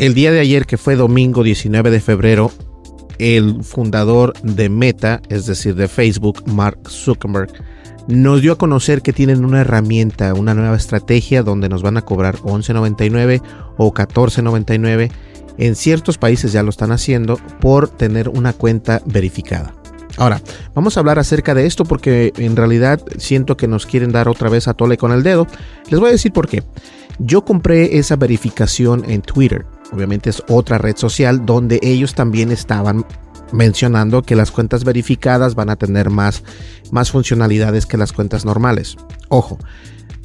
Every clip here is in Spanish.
El día de ayer, que fue domingo 19 de febrero, el fundador de Meta, es decir, de Facebook, Mark Zuckerberg, nos dio a conocer que tienen una herramienta, una nueva estrategia donde nos van a cobrar 11.99 o 14.99. En ciertos países ya lo están haciendo por tener una cuenta verificada. Ahora, vamos a hablar acerca de esto porque en realidad siento que nos quieren dar otra vez a tole con el dedo. Les voy a decir por qué. Yo compré esa verificación en Twitter. Obviamente es otra red social donde ellos también estaban mencionando que las cuentas verificadas van a tener más, más funcionalidades que las cuentas normales. Ojo,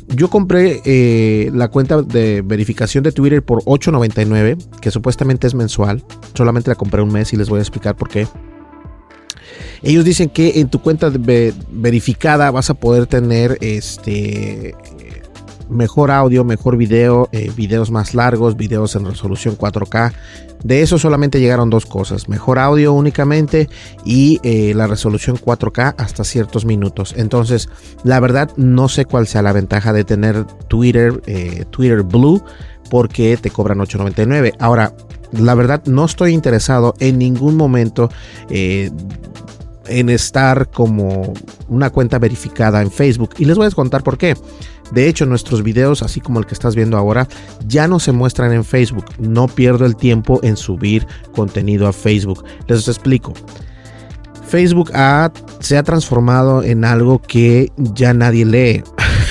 yo compré eh, la cuenta de verificación de Twitter por $8.99, que supuestamente es mensual. Solamente la compré un mes y les voy a explicar por qué. Ellos dicen que en tu cuenta verificada vas a poder tener este mejor audio, mejor video, eh, videos más largos, videos en resolución 4K. De eso solamente llegaron dos cosas, mejor audio únicamente y eh, la resolución 4K hasta ciertos minutos. Entonces, la verdad no sé cuál sea la ventaja de tener Twitter, eh, Twitter Blue, porque te cobran 8.99. Ahora, la verdad no estoy interesado en ningún momento en estar como una cuenta verificada en Facebook. Y les voy a contar por qué. De hecho, nuestros videos, así como el que estás viendo ahora, ya no se muestran en Facebook. No pierdo el tiempo en subir contenido a Facebook. Les explico. Facebook se ha transformado en algo que ya nadie lee.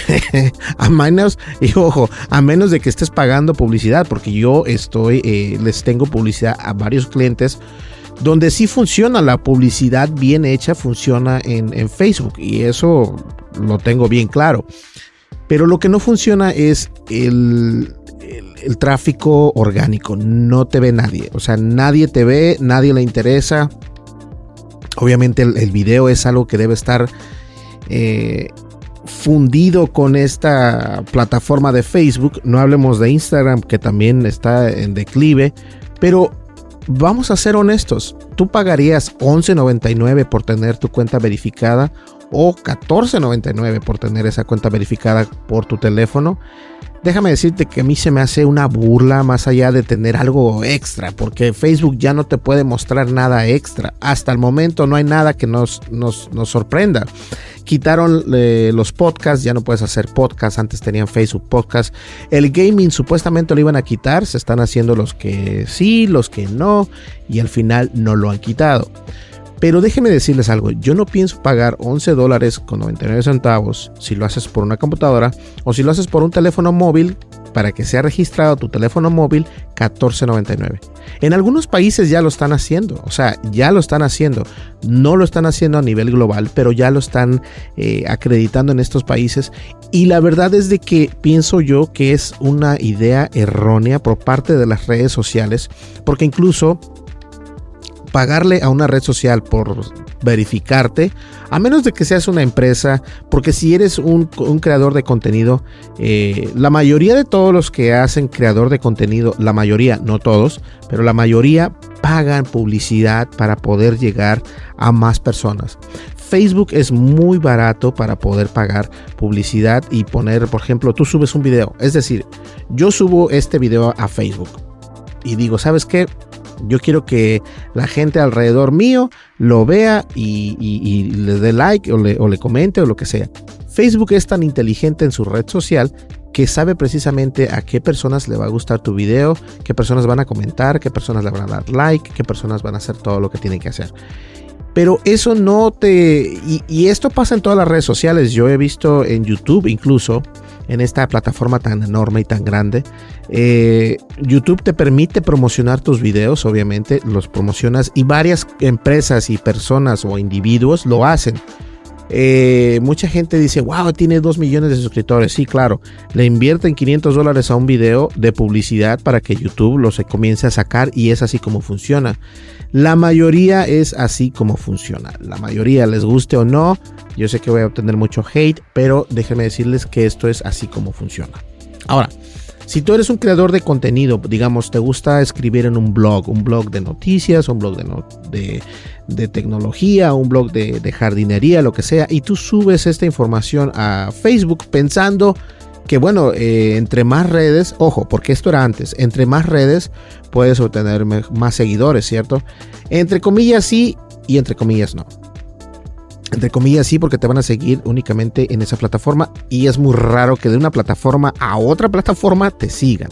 a menos, y ojo, a menos de que estés pagando publicidad, porque yo estoy, eh, les tengo publicidad a varios clientes donde sí funciona la publicidad bien hecha, funciona en, Facebook y eso lo tengo bien claro. Pero lo que no funciona es el, tráfico orgánico. No te ve nadie. O sea, nadie te ve, nadie le interesa. Obviamente el, video es algo que debe estar eh, fundido con esta plataforma de Facebook. No hablemos de Instagram, que también está en declive. Pero vamos a ser honestos, tú pagarías 11.99 por tener tu cuenta verificada o 14.99 por tener esa cuenta verificada por tu teléfono. Déjame decirte que a mí se me hace una burla más allá de tener algo extra, porque Facebook ya no te puede mostrar nada extra. Hasta el momento no hay nada que nos, nos, nos sorprenda. Quitaron eh, los podcasts, ya no puedes hacer podcasts, antes tenían Facebook Podcast. El gaming supuestamente lo iban a quitar, se están haciendo los que sí, los que no, y al final no lo han quitado. Pero déjenme decirles algo, yo no pienso pagar 11 dólares con 99 centavos si lo haces por una computadora o si lo haces por un teléfono móvil para que sea registrado tu teléfono móvil 14.99. En algunos países ya lo están haciendo, o sea, ya lo están haciendo. No lo están haciendo a nivel global, pero ya lo están eh, acreditando en estos países. Y la verdad es de que pienso yo que es una idea errónea por parte de las redes sociales, porque incluso pagarle a una red social por verificarte, a menos de que seas una empresa, porque si eres un, creador de contenido, eh, la mayoría de todos los que hacen creador de contenido, la mayoría, no todos, pero la mayoría pagan publicidad para poder llegar a más personas. Facebook es muy barato para poder pagar publicidad y poner, por ejemplo, tú subes un video. Es decir, yo subo este video a Facebook y digo, ¿sabes qué? Yo quiero que la gente alrededor mío lo vea y, le dé like o le, o le comente o lo que sea. Facebook es tan inteligente en su red social que sabe precisamente a qué personas le va a gustar tu video, qué personas van a comentar, qué personas le van a dar like, qué personas van a hacer todo lo que tienen que hacer. Pero eso no te... Y, esto pasa en todas las redes sociales. Yo he visto en YouTube incluso, en esta plataforma tan enorme y tan grande, eh, YouTube te permite promocionar tus videos, obviamente, los promocionas y varias empresas y personas o individuos lo hacen. Eh, mucha gente dice, wow, tiene 2 millones de suscriptores. Sí, claro, le invierten 500 dólares a un video de publicidad para que YouTube lo se comience a sacar y es así como funciona. La mayoría es así como funciona. La mayoría les guste o no. Yo sé que voy a obtener mucho hate, pero déjenme decirles que esto es así como funciona. Ahora, si tú eres un creador de contenido, digamos, te gusta escribir en un blog, un blog de noticias, un blog de, tecnología, un blog de, jardinería, lo que sea, y tú subes esta información a Facebook pensando que, bueno, eh, entre más redes, ojo, porque esto era antes, entre más redes puedes obtener más seguidores, ¿cierto? Entre comillas sí y entre comillas no entre comillas sí, porque te van a seguir únicamente en esa plataforma y es muy raro que de una plataforma a otra plataforma te sigan.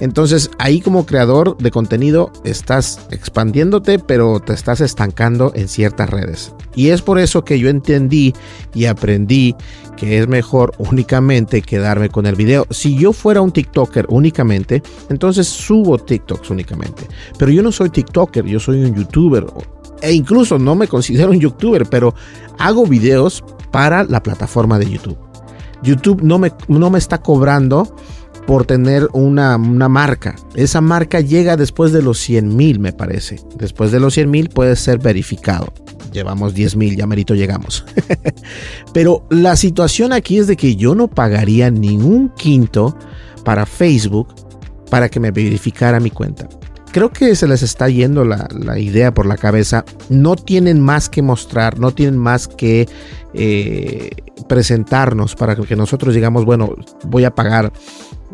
Entonces ahí como creador de contenido estás expandiéndote, pero te estás estancando en ciertas redes. Y es por eso que yo entendí y aprendí que es mejor únicamente quedarme con el video. Si yo fuera un TikToker únicamente, entonces subo TikToks únicamente. Pero yo no soy TikToker, yo soy un YouTuber e incluso no me considero un youtuber, pero hago videos para la plataforma de YouTube. YouTube no me, no me está cobrando por tener una, marca. Esa marca llega después de los 100 mil, me parece. Después de los 100 mil puede ser verificado. Llevamos 10 mil, ya merito llegamos. Pero la situación aquí es de que yo no pagaría ni un quinto para Facebook para que me verificara mi cuenta creo que se les está yendo la, idea por la cabeza. No tienen más que mostrar, no tienen más que eh, presentarnos para que nosotros digamos, bueno, voy a pagar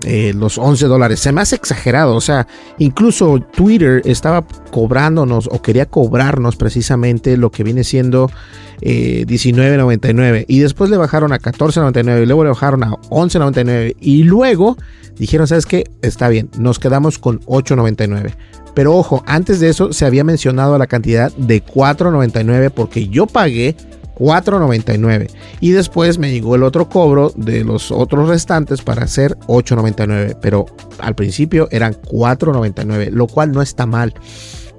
eh, los 11 dólares. Se me hace exagerado. O sea, incluso Twitter estaba cobrándonos o quería cobrarnos precisamente lo que viene siendo eh, 19.99 y después le bajaron a 14.99 y luego le bajaron a 11.99 y luego dijeron, ¿sabes qué? Está bien, nos quedamos con 8.99. Pero ojo, antes de eso se había mencionado la cantidad de 4.99 porque yo pagué 4.99 y después me llegó el otro cobro de los otros restantes para hacer 8.99 pero al principio eran 4.99 lo cual no está mal.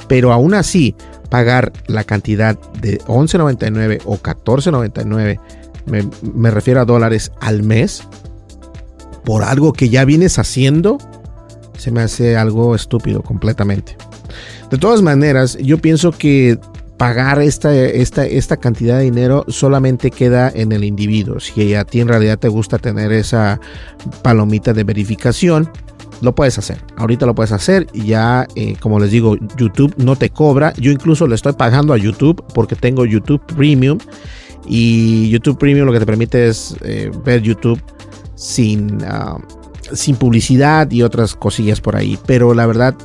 Pero aún así pagar la cantidad de 11.99 o 14.99 me, me refiero a dólares al mes por algo que ya vienes haciendo se me hace algo estúpido completamente. De todas maneras yo pienso que pagar esta, esta, esta cantidad de dinero solamente queda en el individuo. Si a ti en realidad te gusta tener esa palomita de verificación, lo puedes hacer. Ahorita lo puedes hacer ya, eh, como les digo, YouTube no te cobra. Yo incluso le estoy pagando a YouTube porque tengo YouTube Premium. Y YouTube Premium lo que te permite es eh, ver YouTube sin, ah, sin publicidad y otras cosillas por ahí. Pero la verdad,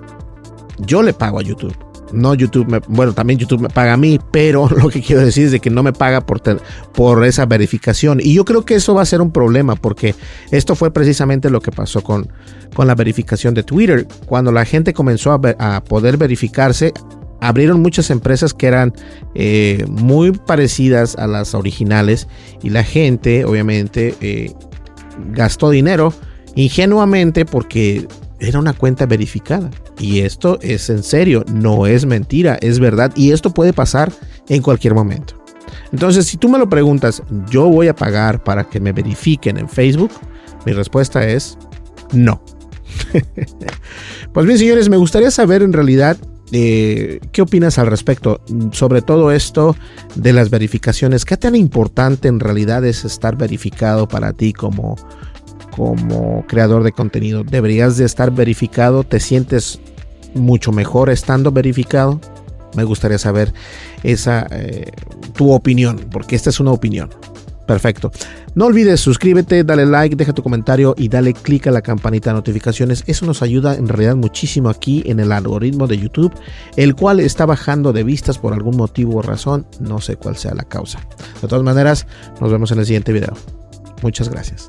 yo le pago a YouTube no YouTube, me, bueno, también YouTube me paga a mí, pero lo que quiero decir es de que no me paga por, por esa verificación. Y yo creo que eso va a ser un problema porque esto fue precisamente lo que pasó con, con la verificación de Twitter. Cuando la gente comenzó a, poder verificarse, abrieron muchas empresas que eran eh, muy parecidas a las originales y la gente obviamente eh, gastó dinero ingenuamente porque era una cuenta verificada. Y esto es en serio, no es mentira, es verdad. Y esto puede pasar en cualquier momento. Entonces, si tú me lo preguntas, ¿yo voy a pagar para que me verifiquen en Facebook? Mi respuesta es no. pues bien, señores, me gustaría saber en realidad eh, qué opinas al respecto sobre todo esto de las verificaciones. ¿Qué tan importante en realidad es estar verificado para ti como como creador de contenido. Deberías de estar verificado. ¿Te sientes mucho mejor estando verificado? Me gustaría saber esa eh, tu opinión, porque esta es una opinión. Perfecto. No olvides suscríbete, dale like, deja tu comentario y dale click a la campanita de notificaciones. Eso nos ayuda en realidad muchísimo aquí en el algoritmo de YouTube, el cual está bajando de vistas por algún motivo o razón. No sé cuál sea la causa. De todas maneras, nos vemos en el siguiente video. Muchas gracias.